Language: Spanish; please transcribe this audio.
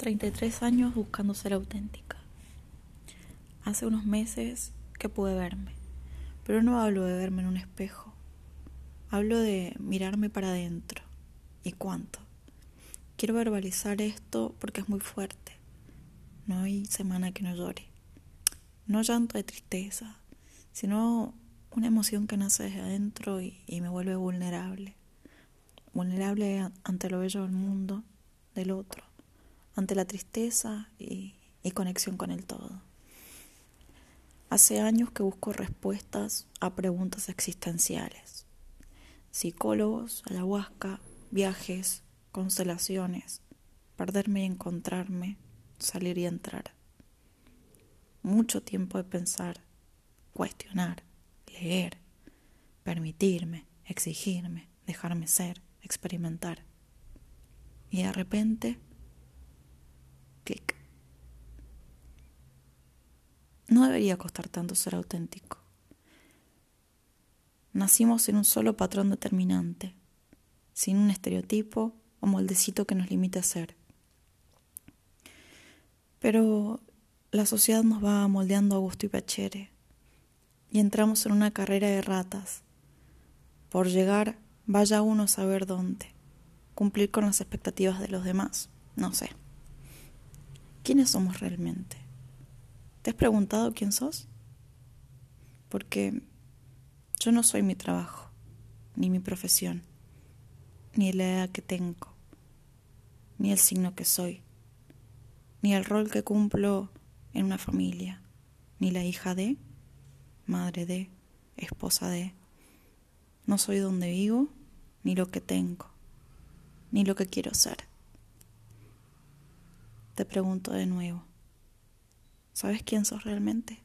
33 años buscando ser auténtica. Hace unos meses que pude verme, pero no hablo de verme en un espejo. Hablo de mirarme para adentro. ¿Y cuánto? Quiero verbalizar esto porque es muy fuerte. No hay semana que no llore. No llanto de tristeza, sino una emoción que nace desde adentro y, y me vuelve vulnerable. Vulnerable ante lo bello del mundo, del otro ante la tristeza y, conexión con el todo. Hace años que busco respuestas a preguntas existenciales. Psicólogos, ayahuasca, viajes, constelaciones, perderme y encontrarme, salir y entrar. Mucho tiempo de pensar, cuestionar, leer, permitirme, exigirme, dejarme ser, experimentar. Y de repente no debería costar tanto ser auténtico. Nacimos en un solo patrón determinante, sin un estereotipo o moldecito que nos limite a ser. Pero la sociedad nos va moldeando a gusto y pachere y entramos en una carrera de ratas. Por llegar, vaya uno a saber dónde. Cumplir con las expectativas de los demás, no sé. ¿Quiénes somos realmente? ¿Te has preguntado quién sos? Porque yo no soy mi trabajo, ni mi profesión, ni la edad que tengo, ni el signo que soy, ni el rol que cumplo en una familia, ni la hija de, madre de, esposa de. No soy donde vivo, ni lo que tengo, ni lo que quiero ser. Te pregunto de nuevo, ¿sabes quién sos realmente?